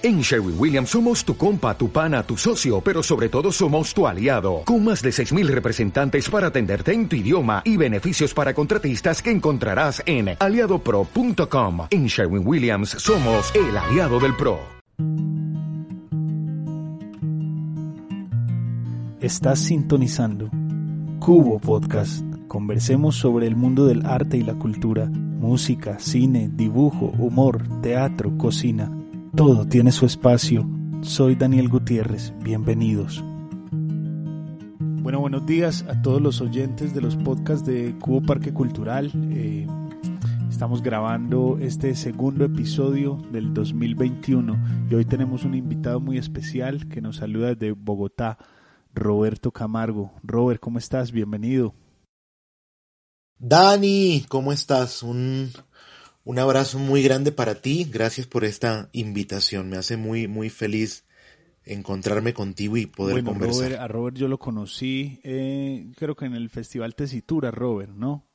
En Sherwin Williams somos tu compa, tu pana, tu socio, pero sobre todo somos tu aliado, con más de 6.000 representantes para atenderte en tu idioma y beneficios para contratistas que encontrarás en aliadopro.com. En Sherwin Williams somos el aliado del PRO. Estás sintonizando Cubo Podcast. Conversemos sobre el mundo del arte y la cultura, música, cine, dibujo, humor, teatro, cocina todo tiene su espacio. Soy Daniel Gutiérrez. Bienvenidos. Bueno, buenos días a todos los oyentes de los podcasts de Cubo Parque Cultural. Eh, estamos grabando este segundo episodio del 2021 y hoy tenemos un invitado muy especial que nos saluda desde Bogotá, Roberto Camargo. Robert, ¿cómo estás? Bienvenido. Dani, ¿cómo estás? Un, un abrazo muy grande para ti. Gracias por esta invitación. Me hace muy, muy feliz encontrarme contigo y poder conversar. a Robert yo lo conocí, eh, creo que en el Festival Tesitura, Robert, ¿no?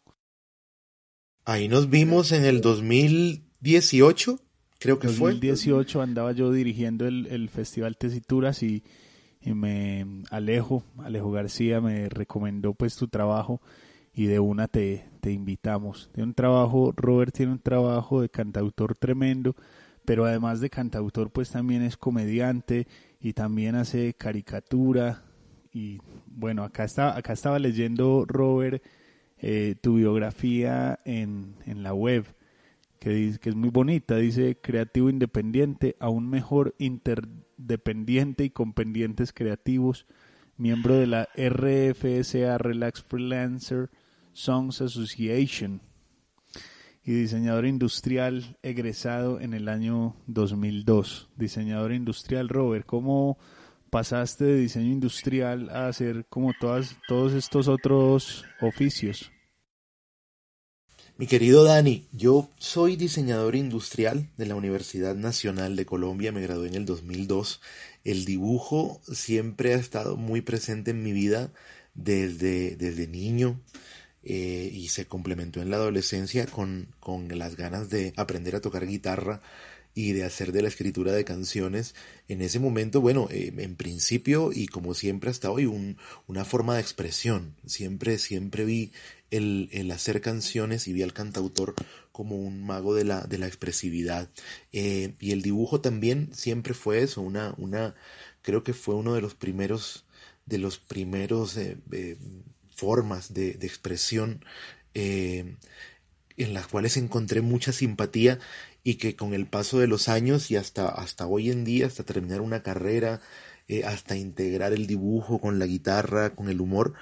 Ahí nos vimos en el 2018, creo que fue. En 2018 andaba yo dirigiendo el, el Festival Tesituras y, y me Alejo, Alejo García me recomendó pues tu trabajo y de una te, te invitamos. Tiene un trabajo, Robert tiene un trabajo de cantautor tremendo, pero además de cantautor pues también es comediante y también hace caricatura y bueno, acá, está, acá estaba leyendo Robert eh, tu biografía en, en la web que, dice, que es muy bonita, dice creativo independiente, aún mejor interdependiente y con pendientes creativos, miembro de la RFSA Relax Freelancer, Songs Association y diseñador industrial egresado en el año 2002. Diseñador industrial, Robert, ¿cómo pasaste de diseño industrial a hacer como todas, todos estos otros oficios? Mi querido Dani, yo soy diseñador industrial de la Universidad Nacional de Colombia, me gradué en el 2002. El dibujo siempre ha estado muy presente en mi vida desde, desde niño. Eh, y se complementó en la adolescencia con, con las ganas de aprender a tocar guitarra y de hacer de la escritura de canciones. En ese momento, bueno, eh, en principio y como siempre hasta hoy, un, una forma de expresión. Siempre, siempre vi el, el, hacer canciones y vi al cantautor como un mago de la, de la expresividad. Eh, y el dibujo también siempre fue eso, una, una, creo que fue uno de los primeros, de los primeros formas de, expresión eh, en las cuales encontré mucha simpatía y que con el paso de los años y hasta, hasta hoy en día, hasta terminar una carrera, eh, hasta integrar el dibujo con la guitarra, con el humor,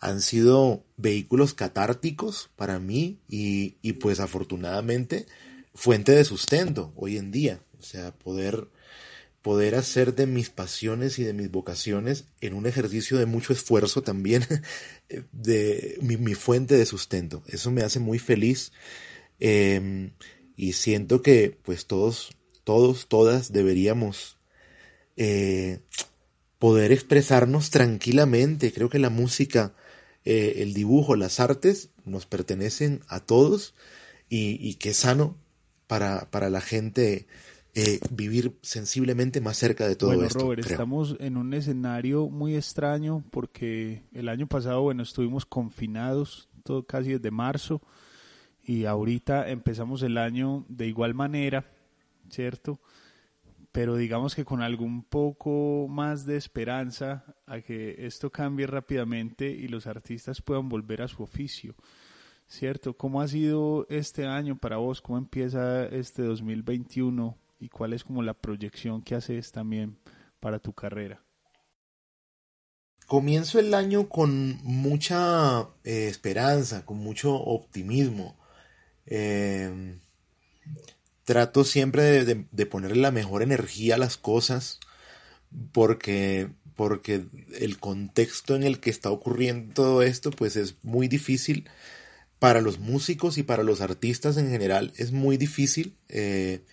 han sido vehículos catárticos para mí y, y pues afortunadamente fuente de sustento hoy en día. O sea, poder poder hacer de mis pasiones y de mis vocaciones en un ejercicio de mucho esfuerzo también de mi, fuente de sustento. Eso me hace muy feliz em, y siento que pues todos, todos, todas deberíamos eh, poder expresarnos tranquilamente. Creo que la música, eh, el dibujo, las artes nos pertenecen a todos y, y que es sano para, para la gente eh, vivir sensiblemente más cerca de todo bueno, esto. Robert, estamos en un escenario muy extraño porque el año pasado, bueno, estuvimos confinados todo casi desde marzo y ahorita empezamos el año de igual manera, ¿cierto? Pero digamos que con algún poco más de esperanza a que esto cambie rápidamente y los artistas puedan volver a su oficio. ¿Cierto? ¿Cómo ha sido este año para vos? ¿Cómo empieza este 2021 y cuál es como la proyección que haces también para tu carrera? Comienzo el año con mucha eh, esperanza, con mucho optimismo. Em, trato siempre de, de, ponerle la mejor energía a las cosas porque, porque el contexto en el que está ocurriendo todo esto pues es muy difícil para los músicos y para los artistas en general es muy difícil eh,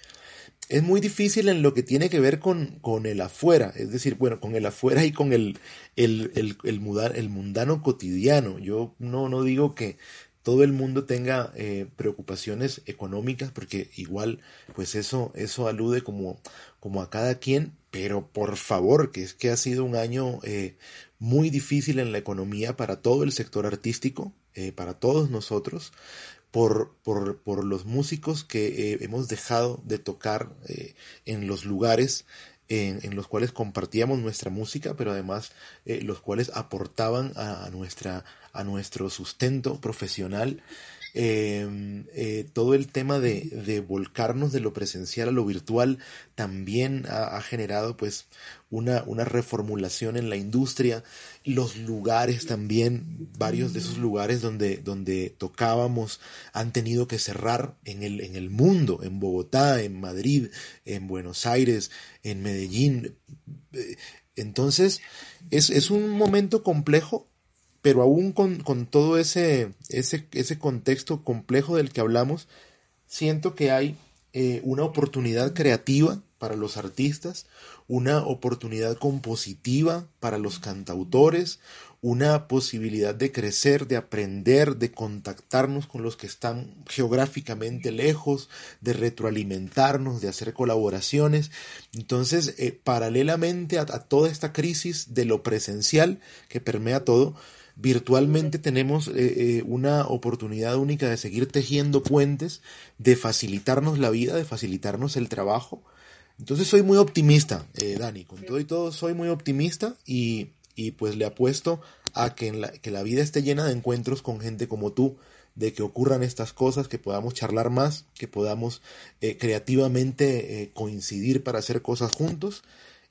es muy difícil en lo que tiene que ver con, con el afuera, es decir, bueno, con el afuera y con el, el, el, el, mudar, el mundano cotidiano. Yo no, no digo que todo el mundo tenga eh, preocupaciones económicas, porque igual, pues eso, eso alude como, como a cada quien, pero por favor, que es que ha sido un año eh, muy difícil en la economía para todo el sector artístico, eh, para todos nosotros, por, por, por los músicos que eh, hemos dejado de tocar en los lugares en, los cuales compartíamos nuestra música, pero además los cuales aportaban a, nuestra, a nuestro sustento profesional Em, eh, todo el tema de, volcarnos de lo presencial a lo virtual también ha, generado pues una, una, reformulación en la industria. Los lugares también, varios de esos lugares donde, donde tocábamos han tenido que cerrar en el, en el mundo, en Bogotá, en Madrid, en Buenos Aires, en Medellín. Eh, entonces, es, es un momento complejo pero aún con, todo ese, ese, ese, contexto complejo del que hablamos, siento que hay eh, una oportunidad creativa para los artistas, una oportunidad compositiva para los cantautores, una posibilidad de crecer, de aprender, de contactarnos con los que están geográficamente lejos, de retroalimentarnos, de hacer colaboraciones. Entonces, eh, paralelamente a, toda esta crisis de lo presencial que permea todo, virtualmente tenemos eh, eh, una oportunidad única de seguir tejiendo puentes, de facilitarnos la vida, de facilitarnos el trabajo. Entonces soy muy optimista, eh, Dani, con todo y todo soy muy optimista y, y pues le apuesto a que, la, que la vida esté llena de encuentros con gente como tú, de que ocurran estas cosas, que podamos charlar más, que podamos creativamente coincidir para hacer cosas juntos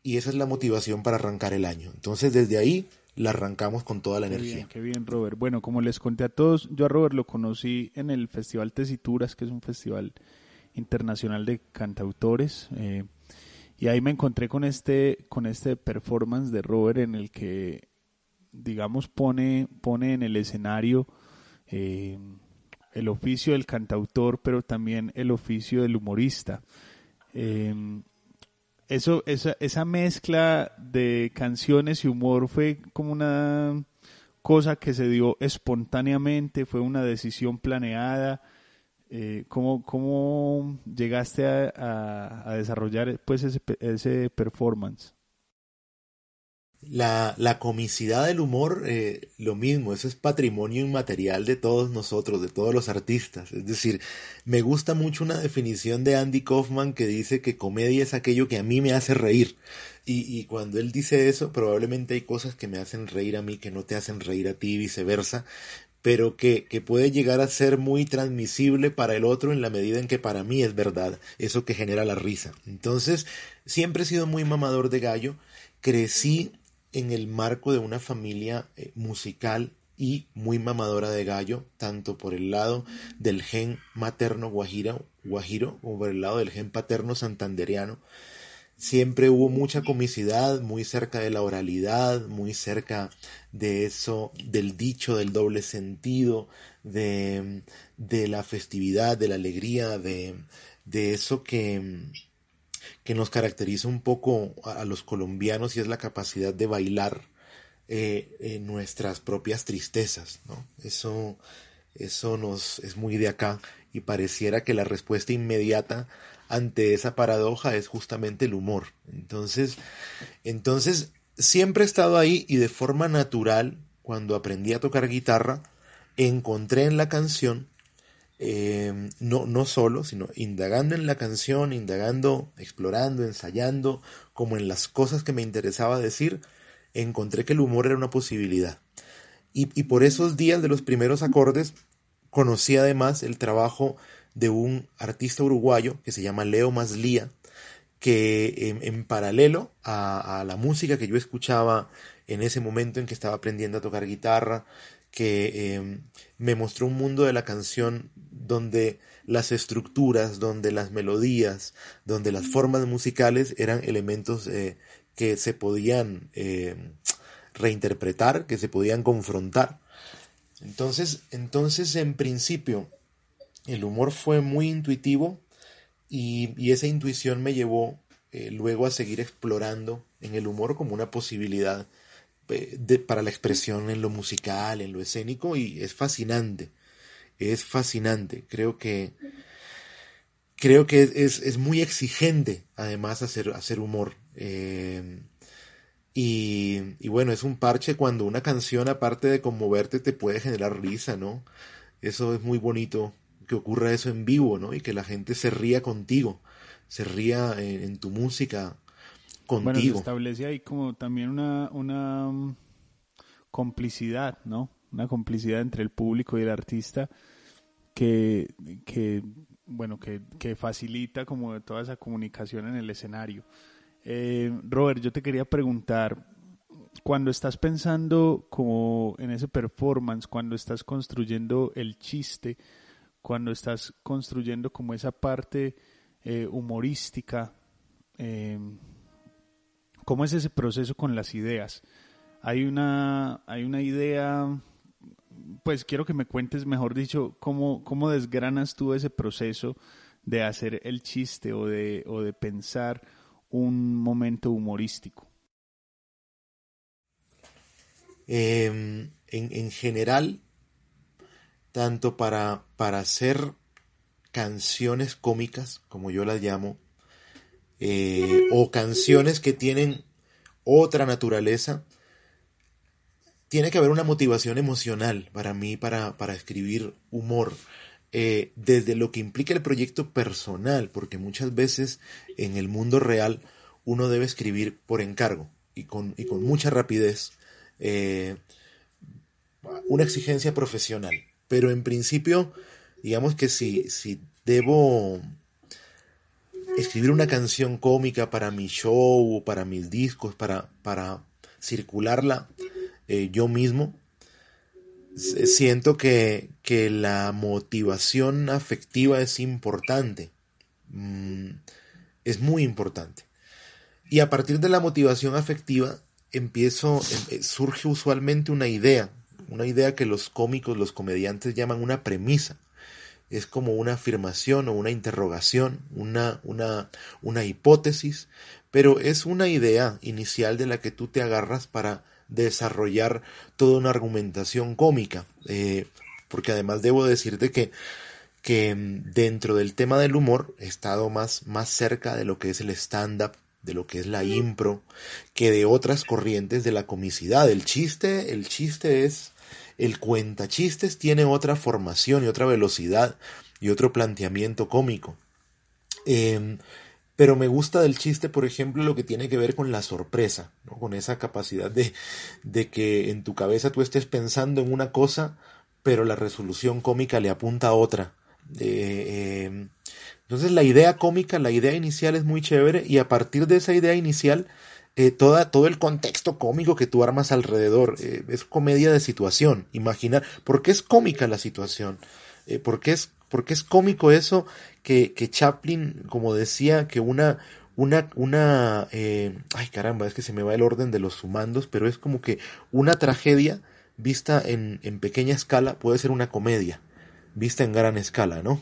y esa es la motivación para arrancar el año. Entonces desde ahí la arrancamos con toda la energía. Bien, qué bien, Robert. Bueno, como les conté a todos, yo a Robert lo conocí en el Festival Tesituras, que es un festival internacional de cantautores. Eh, y ahí me encontré con este, con este performance de Robert en el que, digamos, pone, pone en el escenario eh, el oficio del cantautor, pero también el oficio del humorista. Eh, eso, esa, esa mezcla de canciones y humor fue como una cosa que se dio espontáneamente, fue una decisión planeada. Eh, ¿cómo, ¿Cómo llegaste a, a, desarrollar pues ese, ese performance? La, la comicidad del humor, eh, lo mismo, eso es patrimonio inmaterial de todos nosotros, de todos los artistas. Es decir, me gusta mucho una definición de Andy Kaufman que dice que comedia es aquello que a mí me hace reír. Y, y cuando él dice eso, probablemente hay cosas que me hacen reír a mí que no te hacen reír a ti y viceversa, pero que, que puede llegar a ser muy transmisible para el otro en la medida en que para mí es verdad, eso que genera la risa. Entonces, siempre he sido muy mamador de gallo, crecí en el marco de una familia eh, musical y muy mamadora de gallo, tanto por el lado del gen materno guajiro como por el lado del gen paterno santanderiano. Siempre hubo mucha comicidad, muy cerca de la oralidad, muy cerca de eso, del dicho, del doble sentido, de, de la festividad, de la alegría, de, de eso que, que nos caracteriza un poco a, los colombianos y es la capacidad de bailar eh, nuestras propias tristezas, ¿no? Eso, eso nos es muy de acá y pareciera que la respuesta inmediata ante esa paradoja es justamente el humor. Entonces, entonces siempre he estado ahí y de forma natural, cuando aprendí a tocar guitarra, encontré en la canción eh, no, no solo, sino indagando en la canción, indagando, explorando, ensayando, como en las cosas que me interesaba decir, encontré que el humor era una posibilidad. Y, y por esos días de los primeros acordes, conocí además el trabajo de un artista uruguayo que se llama Leo Maslía, que en, paralelo a, la música que yo escuchaba en ese momento en que estaba aprendiendo a tocar guitarra, que em, me mostró un mundo de la canción donde las estructuras, donde las melodías, donde las formas musicales eran elementos eh, que se podían em, reinterpretar, que se podían confrontar. Entonces, entonces, en principio, el humor fue muy intuitivo y, esa intuición me llevó eh, luego a seguir explorando en el humor como una posibilidad de, para la expresión en lo musical, en lo escénico, y es fascinante, es fascinante. Creo que, creo que es, es, muy exigente, además, hacer, hacer humor. Eh, y, y, bueno, es un parche cuando una canción, aparte de conmoverte, te puede generar risa, ¿no? Eso es muy bonito, que ocurra eso en vivo, ¿no? Y que la gente se ría contigo, se ría en, tu música contigo. Bueno, se establece ahí como también una, una mm, complicidad, ¿no? Una complicidad entre el público y el artista que, que bueno, que, que, facilita como toda esa comunicación en el escenario. Eh, Robert, yo te quería preguntar, cuando estás pensando como en ese performance, cuando estás construyendo el chiste, cuando estás construyendo como esa parte eh, humorística, eh, ¿cómo es ese proceso con las ideas? Hay una, hay una idea pues quiero que me cuentes, mejor dicho, cómo, cómo desgranas tú ese proceso de hacer el chiste o de, o de pensar un momento humorístico. Em, en, general, tanto para, para hacer canciones cómicas, como yo las llamo, eh, o canciones que tienen otra naturaleza, tiene que haber una motivación emocional para mí para, para escribir humor. Eh, desde lo que implica el proyecto personal, porque muchas veces en el mundo real uno debe escribir por encargo y con, y con mucha rapidez eh, una exigencia profesional. Pero en principio, digamos que si, si debo escribir una canción cómica para mi show para mis discos, para, para circularla, eh, yo mismo, siento que, que, la motivación afectiva es importante. Mm, es muy importante. Y a partir de la motivación afectiva empiezo, em, eh, surge usualmente una idea, una idea que los cómicos, los comediantes llaman una premisa. Es como una afirmación o una interrogación, una, una, una hipótesis, pero es una idea inicial de la que tú te agarras para desarrollar toda una argumentación cómica. Eh, porque además debo decirte que, que mm, dentro del tema del humor he estado más, más cerca de lo que es el stand-up, de lo que es la impro, que de otras corrientes de la comicidad. El chiste, el chiste es, el cuentachistes tiene otra formación y otra velocidad y otro planteamiento cómico. Em, pero me gusta del chiste, por ejemplo, lo que tiene que ver con la sorpresa, ¿no? con esa capacidad de, de que en tu cabeza tú estés pensando en una cosa, pero la resolución cómica le apunta a otra. Eh, entonces la idea cómica, la idea inicial es muy chévere y a partir de esa idea inicial, eh, toda, todo el contexto cómico que tú armas alrededor eh, es comedia de situación. Imaginar, ¿por qué es cómica la situación? ¿por, qué es, ¿Por qué es cómico eso? que, que Chaplin, como decía, que una, una, una, eh, ay caramba, es que se me va el orden de los sumandos, pero es como que una tragedia vista en, en pequeña escala puede ser una comedia, vista en gran escala, ¿no?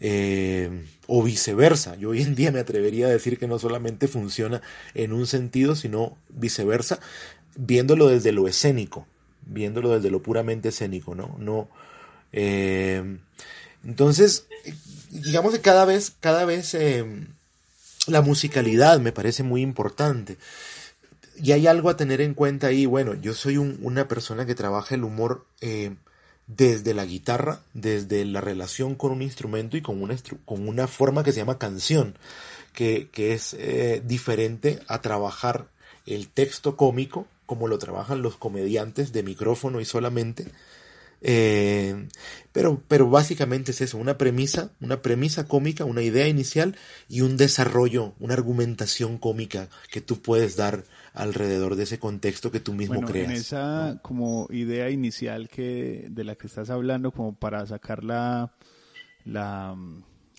Eh, o viceversa. Yo hoy en día me atrevería a decir que no solamente funciona en un sentido, sino viceversa, viéndolo desde lo escénico, viéndolo desde lo puramente escénico, ¿no? No. Eh, entonces, digamos que cada vez, cada vez em, la musicalidad me parece muy importante. Y hay algo a tener en cuenta ahí. Bueno, yo soy una persona que trabaja el humor eh, desde la guitarra, desde la relación con un instrumento y con una, con una forma que se llama canción, que, que es eh, diferente a trabajar el texto cómico, como lo trabajan los comediantes de micrófono y solamente, eh, pero, pero básicamente es eso, una premisa, una premisa cómica, una idea inicial y un desarrollo, una argumentación cómica que tú puedes dar alrededor de ese contexto que tú mismo creas. En esa como idea inicial que de la que estás hablando, como para sacar la, la,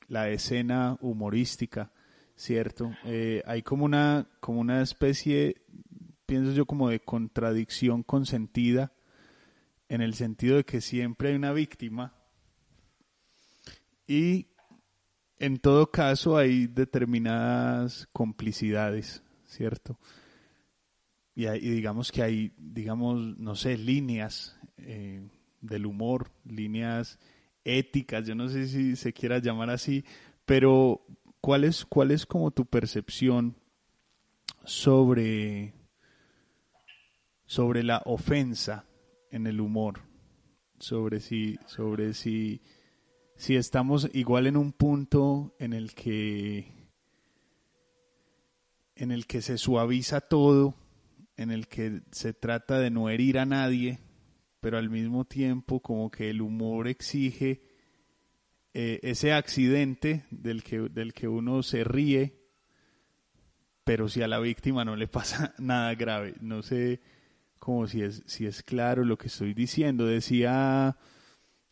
la escena humorística, ¿cierto? Eh, hay como una, como una especie, pienso yo, como de contradicción consentida en el sentido de que siempre hay una víctima y en todo caso hay determinadas complicidades, ¿cierto? Y, digamos que hay, digamos, no sé, líneas eh, del humor, líneas éticas, yo no sé si se quiera llamar así, Pero, ¿cuál es, cuál es como tu percepción sobre, sobre la ofensa en el humor? Sobre si, sobre si, si estamos igual en un punto en el que en el que se suaviza todo, en el que se trata de no herir a nadie, pero al mismo tiempo como que el humor exige eh, ese accidente del que, del que uno se ríe, pero si a la víctima no le pasa nada grave. No sé como si es, si es claro lo que estoy diciendo. Decía,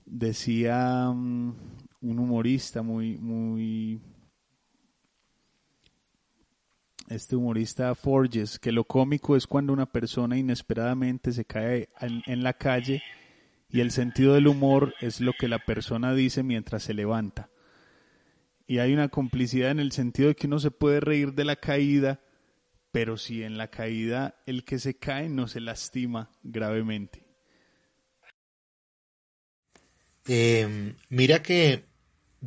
decía mm, un humorista muy, muy este humorista Forges, que lo cómico es cuando una persona inesperadamente se cae en, la calle y el sentido del humor es lo que la persona dice mientras se levanta. Y hay una complicidad en el sentido de que uno se puede reír de la caída, pero si en la caída el que se cae no se lastima gravemente. Em, mira que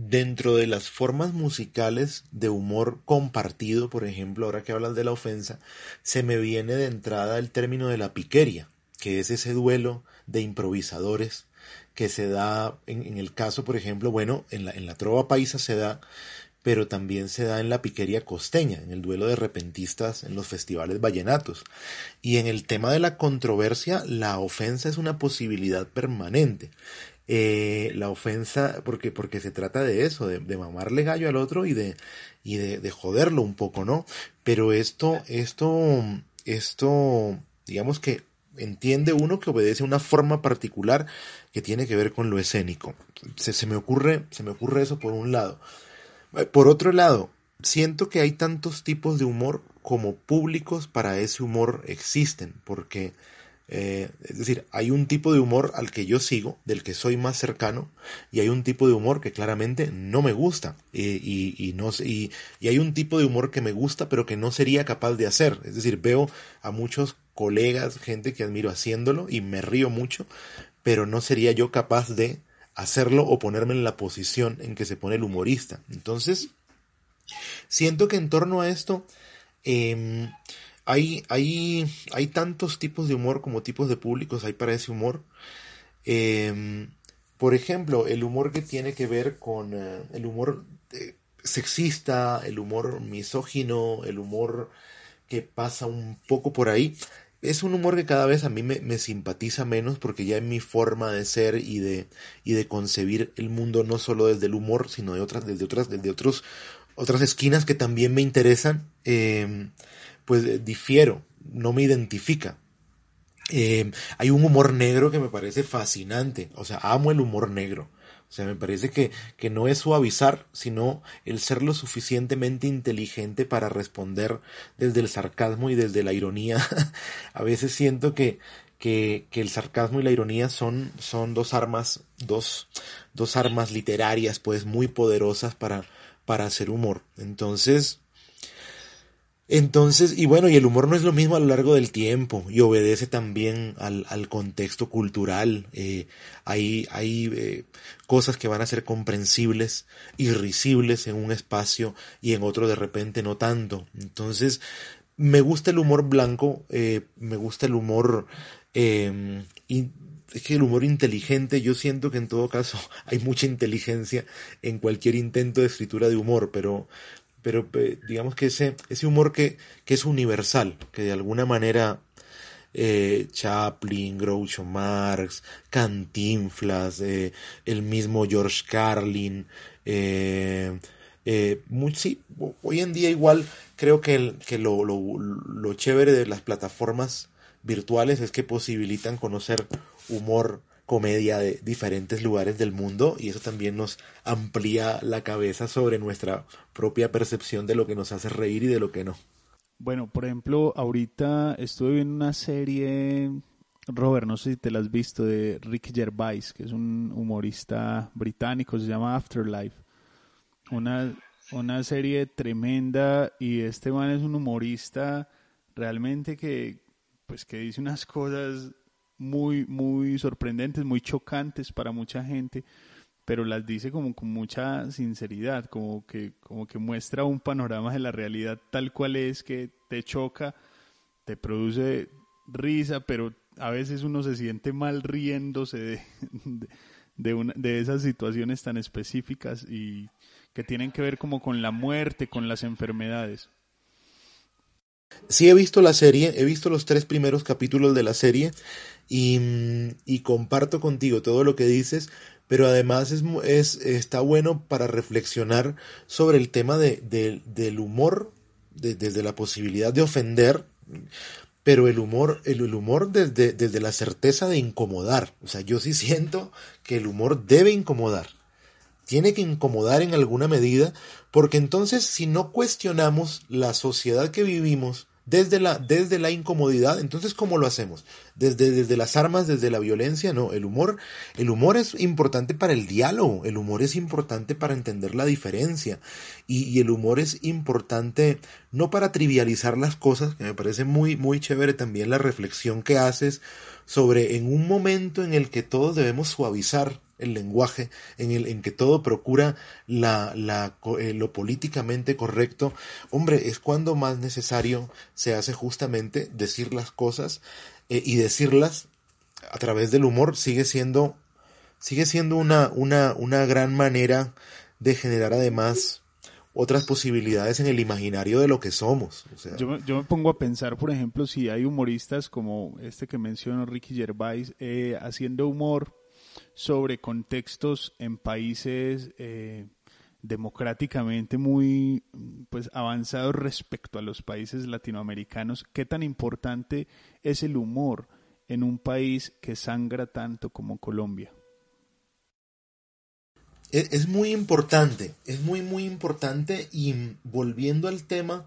Dentro de las formas musicales de humor compartido, por ejemplo, ahora que hablas de la ofensa, se me viene de entrada el término de la piqueria, que es ese duelo de improvisadores que se da en, el caso, por ejemplo, bueno, en la, en la trova paisa se da, pero también se da en la piqueria costeña, en el duelo de repentistas en los festivales vallenatos. Y en el tema de la controversia, la ofensa es una posibilidad permanente. Eh, la ofensa, porque, porque se trata de eso, de, mamarle gallo al otro y de, y de, joderlo un poco, ¿no? Pero esto, esto, esto, digamos que entiende uno que obedece una forma particular que tiene que ver con lo escénico. Se, se, me ocurre, se me ocurre eso por un lado. Por otro lado, siento que hay tantos tipos de humor como públicos para ese humor existen, porque eh, es decir, hay un tipo de humor al que yo sigo, del que soy más cercano, y hay un tipo de humor que claramente no me gusta. y, no, y, y hay un tipo de humor que me gusta, pero que no sería capaz de hacer. Es decir, veo a muchos colegas, gente que admiro haciéndolo, y me río mucho, pero no sería yo capaz de hacerlo o ponerme en la posición en que se pone el humorista. Entonces, siento que en torno a esto, eh, hay, hay, hay tantos tipos de humor como tipos de públicos hay para ese humor. Em, por ejemplo, el humor que tiene que ver con eh, el humor eh, sexista, el humor misógino, el humor que pasa un poco por ahí. Es un humor que cada vez a mí me, simpatiza menos porque ya en mi forma de ser y de, y de concebir el mundo no solo desde el humor, sino de otras, desde otras, desde otros, otras esquinas que también me interesan. Em, pues eh, difiero, no me identifica. Eh, hay un humor negro que me parece fascinante, o sea, amo el humor negro. O sea, me parece que, que no es suavizar, sino el ser lo suficientemente inteligente para responder desde el sarcasmo y desde la ironía. A veces siento que, que, que, el sarcasmo y la ironía son, son dos armas, dos, dos armas literarias, pues muy poderosas para, para hacer humor. Entonces, entonces, y bueno, y el humor no es lo mismo a lo largo del tiempo y obedece también al, al contexto cultural. Eh, hay hay eh, cosas que van a ser comprensibles y risibles en un espacio y en otro de repente no tanto. Entonces, me gusta el humor blanco, eh, me gusta el humor... Eh, es que el humor inteligente, yo siento que en todo caso hay mucha inteligencia en cualquier intento de escritura de humor, pero pero digamos que ese, ese humor que, que es universal, que de alguna manera eh, Chaplin, Groucho Marx, Cantinflas, eh, el mismo George Carlin, eh, sí, hoy en día igual creo que, que lo, lo, lo chévere de las plataformas virtuales es que posibilitan conocer humor comedia de diferentes lugares del mundo y eso también nos amplía la cabeza sobre nuestra propia percepción de lo que nos hace reír y de lo que no. Bueno, por ejemplo, ahorita estuve viendo una serie, Robert, no sé si te la has visto, de Rick Gervais, que es un humorista británico, se llama Afterlife. Una, una serie tremenda y este man es un humorista realmente que, pues que dice unas cosas muy, muy sorprendentes, muy chocantes para mucha gente, pero las dice como con mucha sinceridad, como que, como que muestra un panorama de la realidad tal cual es, que te choca, te produce risa, pero a veces uno se siente mal riéndose de, de, de esas situaciones tan específicas y que tienen que ver como con la muerte, con las enfermedades. Sí he visto la serie, he visto los tres primeros capítulos de la serie y, y comparto contigo todo lo que dices, pero además es, es, está bueno para reflexionar sobre el tema de, del humor, desde la posibilidad de ofender, pero el humor, el, el humor desde, desde la certeza de incomodar. O sea, yo sí siento que el humor debe incomodar. Tiene que incomodar en alguna medida, porque entonces si no cuestionamos la sociedad que vivimos, desde la, desde la incomodidad. Entonces, ¿cómo lo hacemos? Desde, desde las armas, desde la violencia, no. El humor, el humor es importante para el diálogo, el humor es importante para entender la diferencia y, y, el humor es importante no para trivializar las cosas, que me parece muy, muy chévere también la reflexión que haces sobre en un momento en el que todos debemos suavizar el lenguaje, en el en que todo procura la, la, eh, lo políticamente correcto, hombre, es cuando más necesario se hace justamente decir las cosas eh, y decirlas a través del humor sigue siendo sigue siendo una, una, una gran manera de generar además otras posibilidades en el imaginario de lo que somos. O sea, yo, yo, me, pongo a pensar, por ejemplo, si hay humoristas como este que mencionó Ricky Gervais, eh, haciendo humor sobre contextos en países eh, democráticamente muy pues avanzados respecto a los países latinoamericanos, ¿qué tan importante es el humor en un país que sangra tanto como Colombia? Es, es muy importante, es muy muy importante y volviendo al tema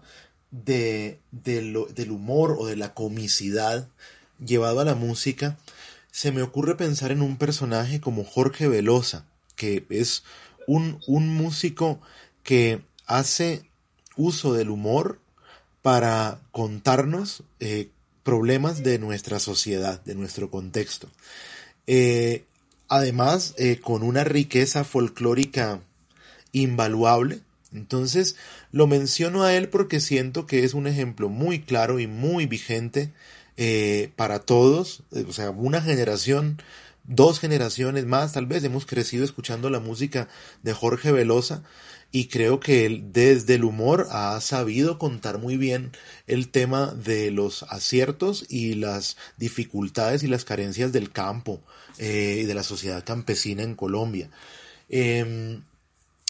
de, de lo, del humor o de la comicidad llevado a la música, se me ocurre pensar en un personaje como Jorge Velosa, que es un, un músico que hace uso del humor para contarnos eh, problemas de nuestra sociedad, de nuestro contexto. Eh, además, eh, con una riqueza folclórica invaluable. Entonces, lo menciono a él porque siento que es un ejemplo muy claro y muy vigente eh, para todos, eh, o sea, una generación, dos generaciones más, tal vez hemos crecido escuchando la música de Jorge Velosa y creo que él desde el humor ha sabido contar muy bien el tema de los aciertos y las dificultades y las carencias del campo eh, y de la sociedad campesina en Colombia. Eh,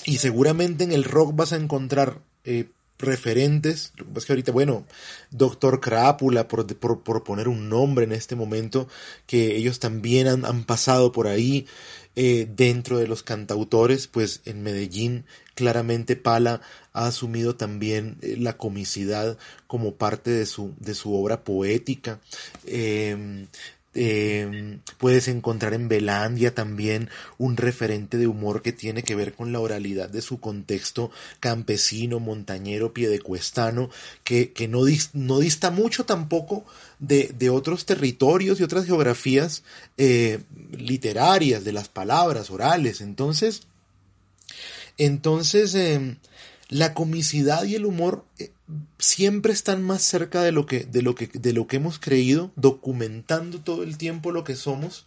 y seguramente en el rock vas a encontrar eh, referentes. Lo que pasa es que ahorita, bueno, Doctor Crápula, por, por, por, poner un nombre en este momento, que ellos también han, han pasado por ahí. Eh, dentro de los cantautores, pues en Medellín claramente Pala ha asumido también eh, la comicidad como parte de su, de su obra poética. Eh, eh, puedes encontrar en Belandia también un referente de humor que tiene que ver con la oralidad de su contexto campesino, montañero, piedecuestano, que, que no, no dista mucho tampoco de, de, otros territorios y otras geografías eh, literarias, de las palabras orales. Entonces, entonces eh, la comicidad y el humor eh, siempre están más cerca de lo que de lo que de lo que hemos creído documentando todo el tiempo lo que somos.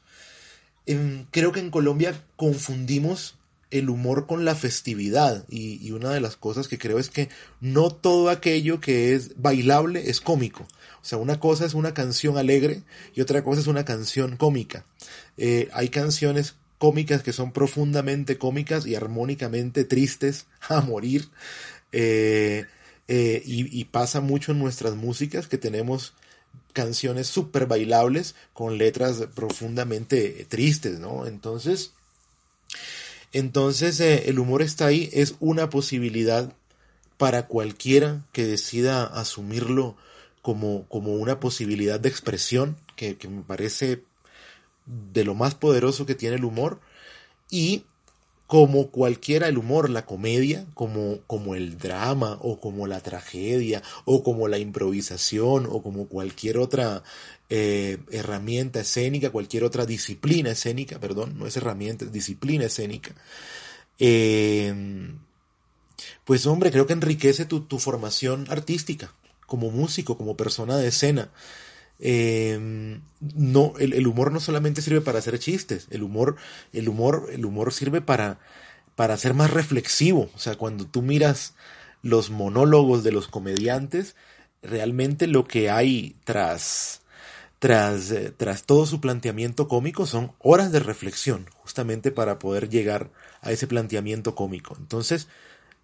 Creo que en Colombia confundimos el humor con la festividad y, y, una de las cosas que creo es que no todo aquello que es bailable es cómico. O sea una cosa es una canción alegre y otra cosa es una canción cómica. Eh, hay canciones cómicas que son profundamente cómicas y armónicamente tristes a morir eh, eh, y, pasa mucho en nuestras músicas que tenemos canciones súper bailables con letras profundamente tristes, ¿no? Entonces, entonces eh, el humor está ahí, es una posibilidad para cualquiera que decida asumirlo como, como una posibilidad de expresión, que me parece de lo más poderoso que tiene el humor, y como cualquiera el humor, la comedia, como, como el drama o como la tragedia o como la improvisación o como cualquier otra eh, herramienta escénica, cualquier otra disciplina escénica, perdón, no es herramienta, es disciplina escénica. Em, pues hombre, creo que enriquece tu, tu, formación artística como músico, como persona de escena. Em, no, el, humor no solamente sirve para hacer chistes, el humor, el humor, el humor sirve para, para ser más reflexivo. O sea, cuando tú miras los monólogos de los comediantes, realmente lo que hay tras, tras, eh, tras todo su planteamiento cómico son horas de reflexión, justamente para poder llegar a ese planteamiento cómico. Entonces,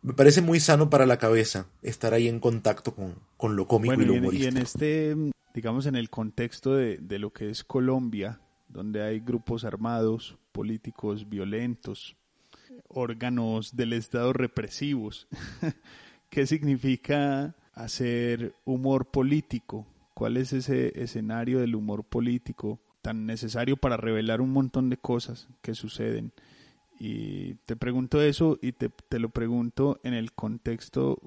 me parece muy sano para la cabeza estar ahí en contacto con, con lo cómico y lo humorístico. Y en este, digamos, en el contexto de, de lo que es Colombia, donde hay grupos armados, políticos violentos, órganos del Estado represivos, ¿qué significa hacer humor político? ¿Cuál es ese escenario del humor político tan necesario para revelar un montón de cosas que suceden? Y te pregunto eso y te, lo pregunto en el contexto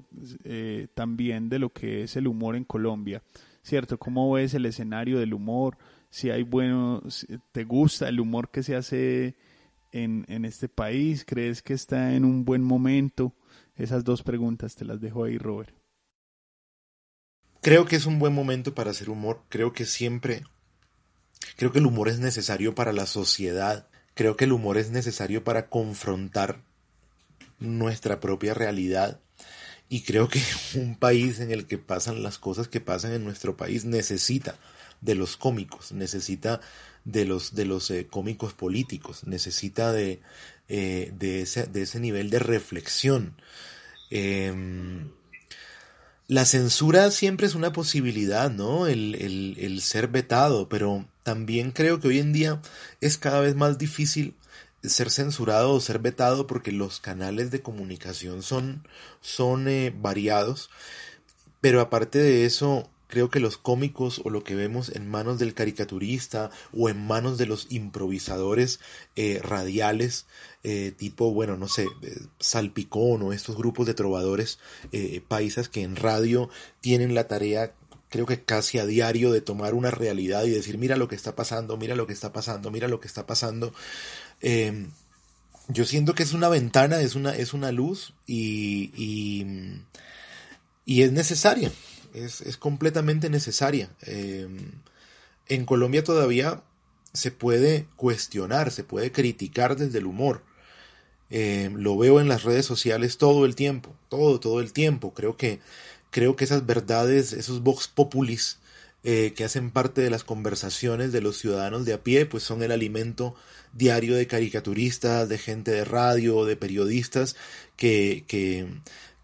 eh, también de lo que es el humor en Colombia, ¿cierto? ¿Cómo ves el escenario del humor? Si hay bueno, ¿te gusta el humor que se hace en, en este país? ¿Crees que está en un buen momento? Esas dos preguntas te las dejo ahí, Robert. Creo que es un buen momento para hacer humor. Creo que siempre, creo que el humor es necesario para la sociedad Creo que el humor es necesario para confrontar nuestra propia realidad y creo que un país en el que pasan las cosas que pasan en nuestro país necesita de los cómicos, necesita de los, de los eh, cómicos políticos, necesita de, eh, de, ese, de, ese, nivel de reflexión. Em, la censura siempre es una posibilidad, ¿no? El, el, el, ser vetado, pero también creo que hoy en día es cada vez más difícil ser censurado o ser vetado porque los canales de comunicación son, son eh, variados. Pero aparte de eso, creo que los cómicos o lo que vemos en manos del caricaturista o en manos de los improvisadores eh, radiales, eh, tipo, bueno, no sé, eh, Salpicón o estos grupos de trovadores paisas que en radio tienen la tarea creo que casi a diario de tomar una realidad y decir, mira lo que está pasando, mira lo que está pasando, mira lo que está pasando. Em, yo siento que es una ventana, es una, es una luz y, y, y es necesaria es, completamente necesaria. Em, en Colombia todavía se puede cuestionar, se puede criticar desde el humor. Em, lo veo en las redes sociales todo el tiempo, todo, todo el tiempo. Creo que, creo que esas verdades, esos vox populis eh, que hacen parte de las conversaciones de los ciudadanos de a pie, pues son el alimento diario de caricaturistas, de gente de radio, de periodistas que, que,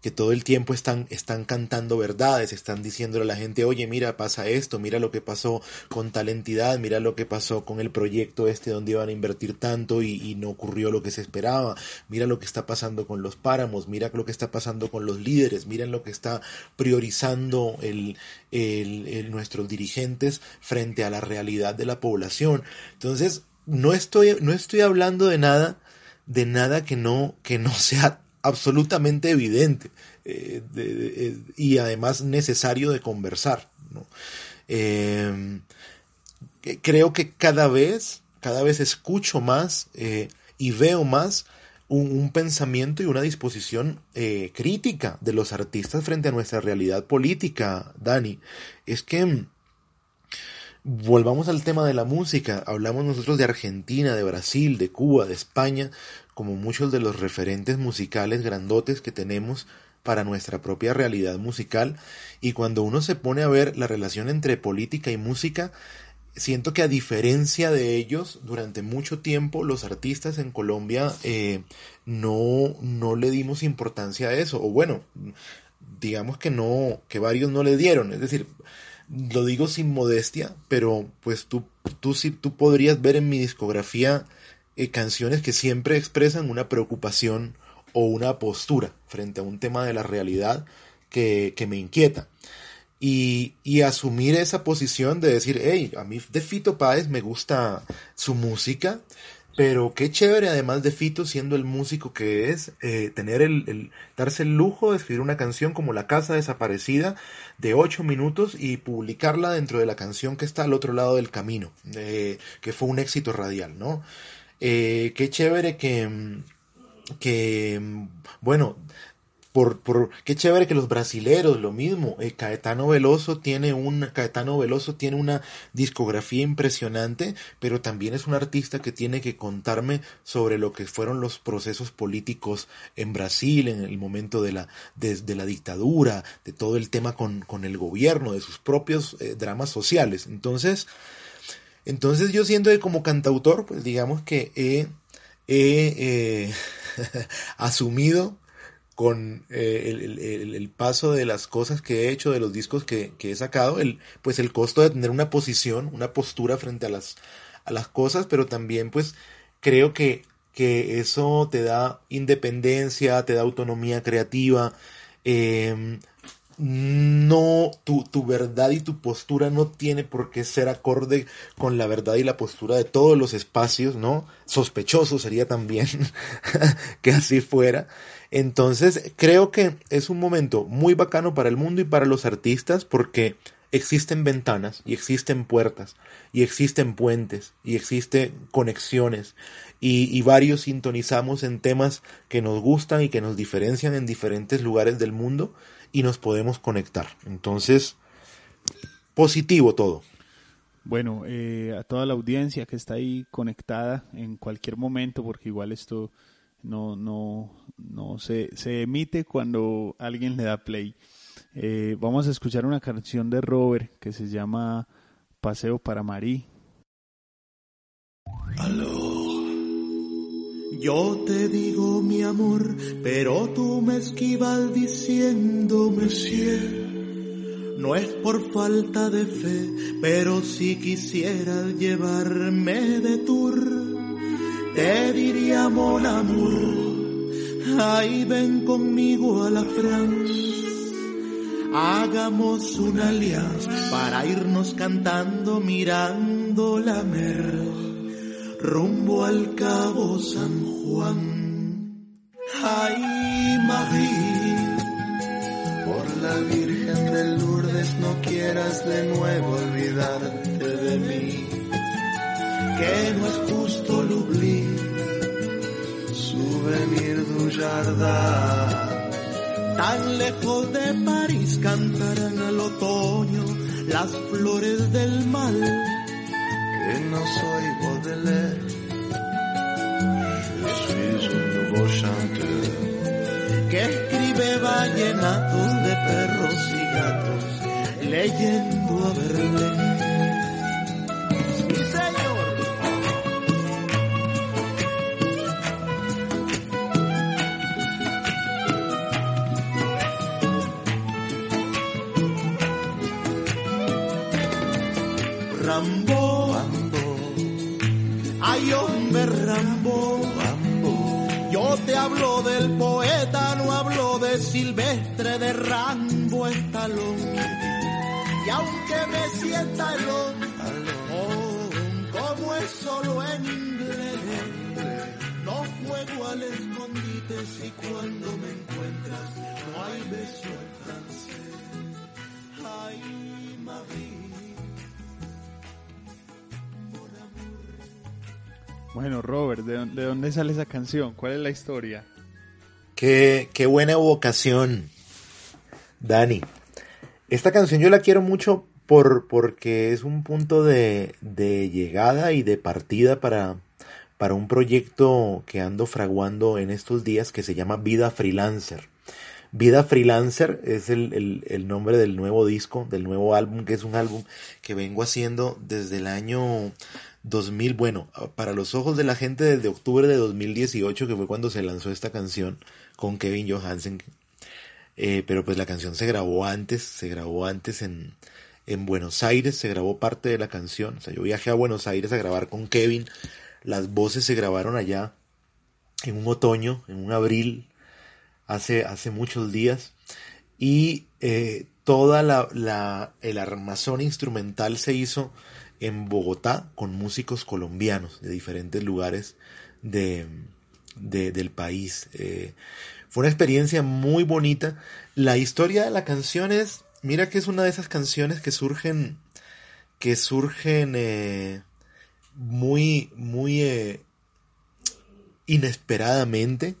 que todo el tiempo están, están cantando verdades, están diciéndole a la gente, oye, mira, pasa esto, mira lo que pasó con tal entidad, mira lo que pasó con el proyecto este donde iban a invertir tanto y, no ocurrió lo que se esperaba, mira lo que está pasando con los páramos, mira lo que está pasando con los líderes, miren lo que está priorizando el, el, nuestros dirigentes frente a la realidad de la población. Entonces, no estoy, no estoy hablando de nada, de nada que no, que no sea absolutamente evidente eh, eh, y además necesario de conversar. Em, creo que cada vez, cada vez escucho más eh, y veo más un, pensamiento y una disposición crítica de los artistas frente a nuestra realidad política, Dani. Es que volvamos al tema de la música. Hablamos nosotros de Argentina, de Brasil, de Cuba, de España, como muchos de los referentes musicales grandotes que tenemos para nuestra propia realidad musical. Y cuando uno se pone a ver la relación entre política y música, siento que a diferencia de ellos, durante mucho tiempo los artistas en Colombia eh, no, no le dimos importancia a eso, o bueno, digamos que no, que varios no le dieron, es decir, lo digo sin modestia, pero pues tú, tú sí, tú podrías ver en mi discografía eh, canciones que siempre expresan una preocupación o una postura frente a un tema de la realidad que, me inquieta. Y, asumir esa posición de decir, hey, a mí de Fito Páez me gusta su música, pero qué chévere, además de Fito, siendo el músico que es, eh, tener el, darse el lujo de escribir una canción como La Casa Desaparecida de ocho minutos y publicarla dentro de la canción que está al otro lado del camino, eh, que fue un éxito radial, ¿no? Eh, qué chévere que, que, bueno, por, por qué chévere que los brasileros lo mismo eh, Caetano Veloso tiene un Caetano Veloso tiene una discografía impresionante pero también es un artista que tiene que contarme sobre lo que fueron los procesos políticos en Brasil en el momento de la de, la dictadura de todo el tema con, con el gobierno de sus propios eh, dramas sociales. Entonces entonces yo siento que como cantautor pues digamos que he, he eh, asumido con eh, el, paso de las cosas que he hecho, de los discos que, he sacado, el, pues el costo de tener una posición, una postura frente a las, a las cosas, pero también pues creo que, que eso te da independencia, te da autonomía creativa, em, no, tu, tu, verdad y tu postura no tiene por qué ser acorde con la verdad y la postura de todos los espacios, ¿no? Sospechoso sería también que así fuera. Entonces, creo que es un momento muy bacano para el mundo y para los artistas porque existen ventanas y existen puertas y existen puentes y existen conexiones y, y, varios sintonizamos en temas que nos gustan y que nos diferencian en diferentes lugares del mundo y nos podemos conectar. Entonces, positivo todo. Bueno, eh, a toda la audiencia que está ahí conectada en cualquier momento, porque igual esto no, no, no se, se emite cuando alguien le da play. Eh, vamos a escuchar una canción de Robert que se llama Paseo para Marí. Aló. Yo te digo mi amor, pero tú me esquivas diciéndome si No es por falta de fe, pero si quisieras llevarme de tour te diría mon amour, ay ven conmigo a la France. Hagamos una alianza para irnos cantando mirando la mer, rumbo al cabo San Juan. Ay por la Virgen de Lourdes no quieras de nuevo olvidarte de mí que no es justo l'oubli, souvenir du jardín. Tan lejos de París cantarán al otoño las flores del mal, no soy Baudelaire, je suis un nouveau chanteur, que escribe vallenatos de perros y gatos, leyendo a Berlín. Ay, hombre Rambo, Yo te hablo del poeta, no hablo de Silvestre, de Rambo Estalón. Y aunque me sienta el oh, como es solo en inglés, no juego al escondite si cuando me encuentras no hay beso en francés. Ay, María. Bueno, Robert, ¿de, dónde sale esa canción? ¿Cuál es la historia? Qué, qué buena evocación, Dani. Esta canción yo la quiero mucho por, porque es un punto de, de llegada y de partida para, para un proyecto que ando fraguando en estos días que se llama Vida Freelancer. Vida Freelancer es el, el, nombre del nuevo disco, del nuevo álbum, que es un álbum que vengo haciendo desde el año 2000, bueno, para los ojos de la gente desde octubre de 2018, que fue cuando se lanzó esta canción con Kevin Johansen. Eh, pero pues la canción se grabó antes, se grabó antes en, en Buenos Aires, se grabó parte de la canción. O sea, yo viajé a Buenos Aires a grabar con Kevin. Las voces se grabaron allá en un otoño, en un abril, hace, hace muchos días. Y eh, toda la, la, el armazón instrumental se hizo en Bogotá con músicos colombianos de diferentes lugares de, del país. Eh, fue una experiencia muy bonita. La historia de la canción es, mira que es una de esas canciones que surgen, que surgen eh, muy, muy eh, inesperadamente.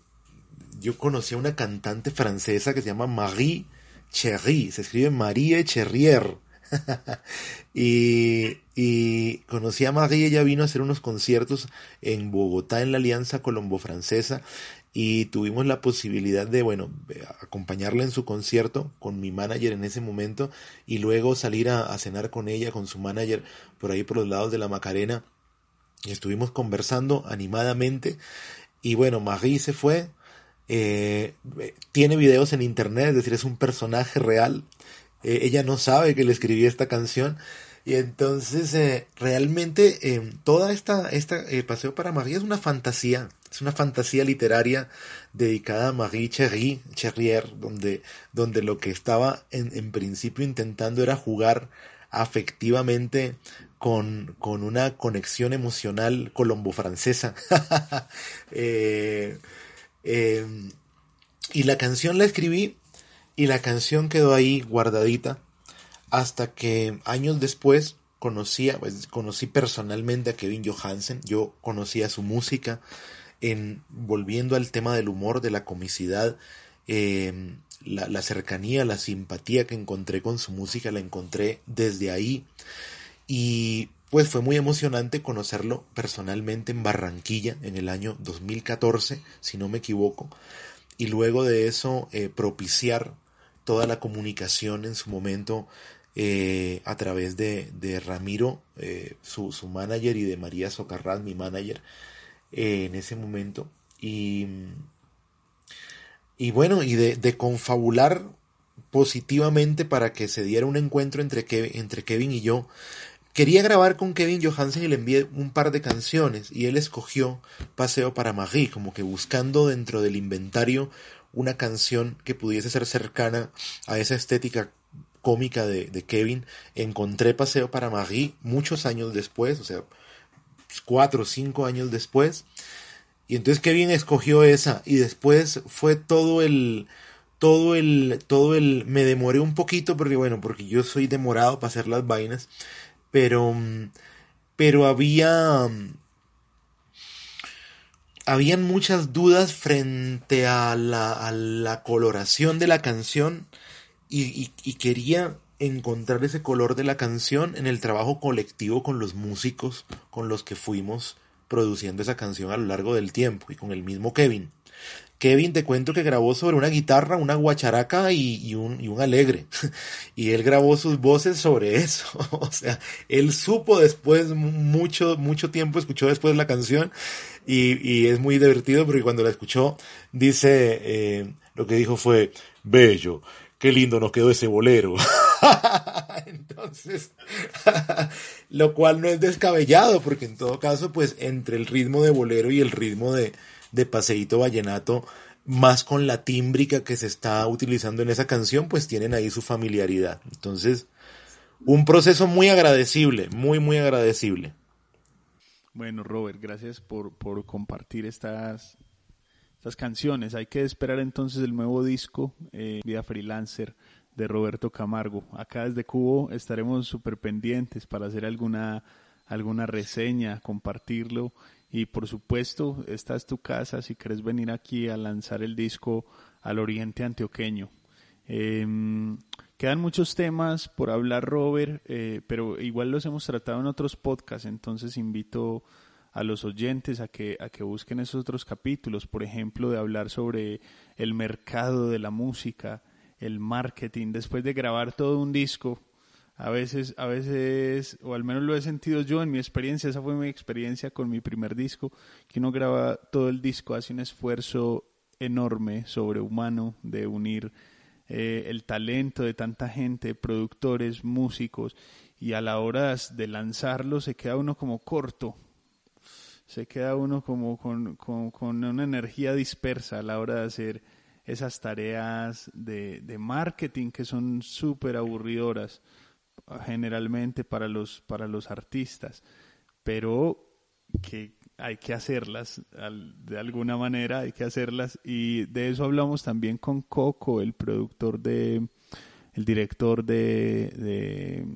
Yo conocí a una cantante francesa que se llama Marie Cherry, se escribe Marie Cherrier. y, y, conocí a Marie, ella vino a hacer unos conciertos en Bogotá en la Alianza Colombo-Francesa y tuvimos la posibilidad de, bueno, acompañarla en su concierto con mi manager en ese momento y luego salir a, cenar con ella, con su manager por ahí por los lados de la Macarena y estuvimos conversando animadamente y bueno, Marie se fue, eh, tiene videos en internet, es decir, es un personaje real. Eh, ella no sabe que le escribí esta canción. Y entonces, eh, realmente, toda esta, esta Paseo para Marie es una fantasía, es una fantasía literaria dedicada a Marie Cherry, Cherrier, donde, donde lo que estaba en, en principio intentando era jugar afectivamente con, con una conexión emocional colombo-francesa. eh, y la canción la escribí y la canción quedó ahí guardadita hasta que años después conocí, pues, conocí personalmente a Kevin Johansen, yo conocía su música, en, volviendo al tema del humor, de la comicidad, em, la, la, cercanía, la simpatía que encontré con su música, la encontré desde ahí. Y pues fue muy emocionante conocerlo personalmente en Barranquilla en el año 2014, si no me equivoco, y luego de eso eh, propiciar toda la comunicación en su momento eh, a través de, de Ramiro, eh, su, su, manager, y de María Socarrás, mi manager, en ese momento. Y, y bueno, y de, confabular positivamente para que se diera un encuentro entre, entre Kevin y yo Quería grabar con Kevin Johansen y le envié un par de canciones y él escogió Paseo para Marie, como que buscando dentro del inventario una canción que pudiese ser cercana a esa estética cómica de, Kevin. Encontré Paseo para Marie muchos años después, o sea, cuatro o cinco años después. Y entonces Kevin escogió esa y después fue todo el todo el todo el me demoré un poquito porque bueno, porque yo soy demorado para hacer las vainas pero, pero había, habían muchas dudas frente a la, a la coloración de la canción y, y, quería encontrar ese color de la canción en el trabajo colectivo con los músicos con los que fuimos produciendo esa canción a lo largo del tiempo y con el mismo Kevin. Kevin te cuento que grabó sobre una guitarra, una guacharaca y, un, alegre. y él grabó sus voces sobre eso. o sea, él supo después, mucho, mucho tiempo, escuchó después la canción y, y es muy divertido porque cuando la escuchó dice, eh, lo que dijo fue, bello, qué lindo nos quedó ese bolero. Entonces, lo cual no es descabellado, porque en todo caso, pues entre el ritmo de bolero y el ritmo de, de Paseíto Vallenato, más con la tímbrica que se está utilizando en esa canción, pues tienen ahí su familiaridad. Entonces, un proceso muy agradecible, muy, muy agradecible. Bueno, Robert, gracias por, por compartir estas, estas canciones. Hay que esperar entonces el nuevo disco, eh, Vida Freelancer, de Roberto Camargo. Acá desde Cubo estaremos súper pendientes para hacer alguna, alguna reseña, compartirlo y por supuesto, esta es tu casa si quieres venir aquí a lanzar el disco al Oriente Antioqueño. Eh, quedan muchos temas por hablar, Robert, eh, pero igual los hemos tratado en otros podcasts, entonces invito a los oyentes a que, a que busquen esos otros capítulos, por ejemplo, de hablar sobre el mercado de la música, el marketing, después de grabar todo un disco, a veces, a veces, o al menos lo he sentido yo en mi experiencia, esa fue mi experiencia con mi primer disco, que uno graba todo el disco, hace un esfuerzo enorme, sobrehumano, de unir eh, el talento de tanta gente, productores, músicos, y a la hora de lanzarlo se queda uno como corto, se queda uno como con, con una energía dispersa a la hora de hacer esas tareas de, de marketing que son súper aburridoras generalmente para los, para los artistas, pero que hay que hacerlas de alguna manera, hay que hacerlas y de eso hablamos también con Coco, el productor de, el director de, de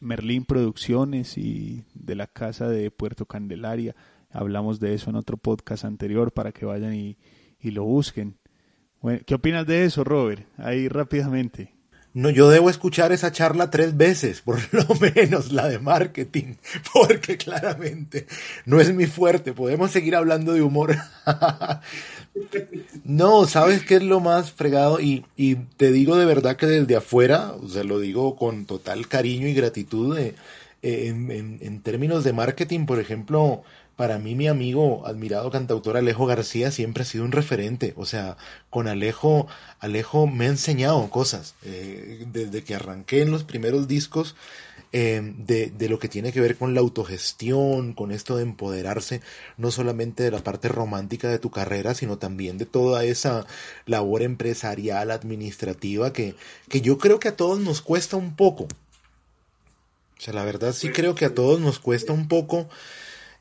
Merlín Producciones y de la casa de Puerto Candelaria. Hablamos de eso en otro podcast anterior para que vayan y, y lo busquen. ¿Qué opinas de eso, Robert? Ahí rápidamente. No, yo debo escuchar esa charla tres veces, por lo menos la de marketing, porque claramente no es mi fuerte. Podemos seguir hablando de humor. no, ¿sabes qué es lo más fregado? Y, y, te digo de verdad que desde afuera, o sea, lo digo con total cariño y gratitud, eh, en, en términos de marketing, por ejemplo, para mí mi amigo, admirado cantautor Alejo García siempre ha sido un referente. O sea, con Alejo, Alejo me ha enseñado cosas. Eh, desde que arranqué en los primeros discos, eh, de, de, lo que tiene que ver con la autogestión, con esto de empoderarse, no solamente de la parte romántica de tu carrera, sino también de toda esa labor empresarial, administrativa, que, que yo creo que a todos nos cuesta un poco. O sea, la verdad sí creo que a todos nos cuesta un poco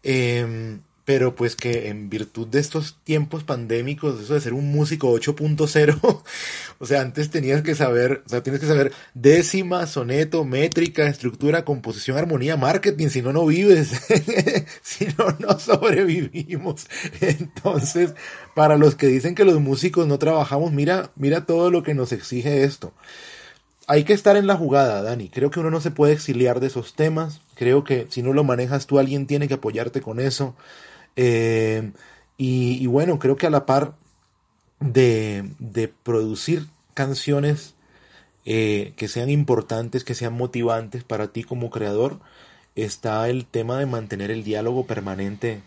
Em, pero pues que en virtud de estos tiempos pandémicos, eso de ser un músico 8.0, o sea, antes tenías que saber, o sea, tienes que saber décima, soneto, métrica, estructura, composición, armonía, marketing, si no, no vives, si no, no sobrevivimos. Entonces, para los que dicen que los músicos no trabajamos, mira, mira todo lo que nos exige esto hay que estar en la jugada, Dani. Creo que uno no se puede exiliar de esos temas. Creo que si no lo manejas tú, alguien tiene que apoyarte con eso. Eh, y, bueno, creo que a la par de, producir canciones eh, que sean importantes, que sean motivantes para ti como creador, está el tema de mantener el diálogo permanente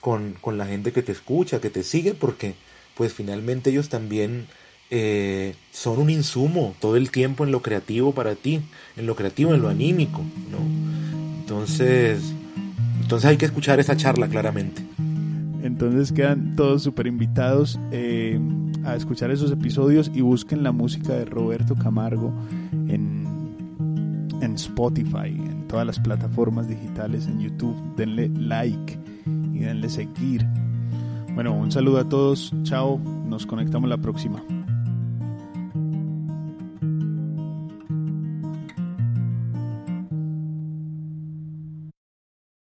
con, con la gente que te escucha, que te sigue, porque pues finalmente ellos también eh, son un insumo todo el tiempo en lo creativo para ti, en lo creativo, en lo anímico, ¿no? Entonces, entonces hay que escuchar esa charla claramente. Entonces quedan todos súper invitados eh, a escuchar esos episodios y busquen la música de Roberto Camargo en, en Spotify, en todas las plataformas digitales, en YouTube. Denle like y denle seguir. Bueno, un saludo a todos. Chao. Nos conectamos la próxima.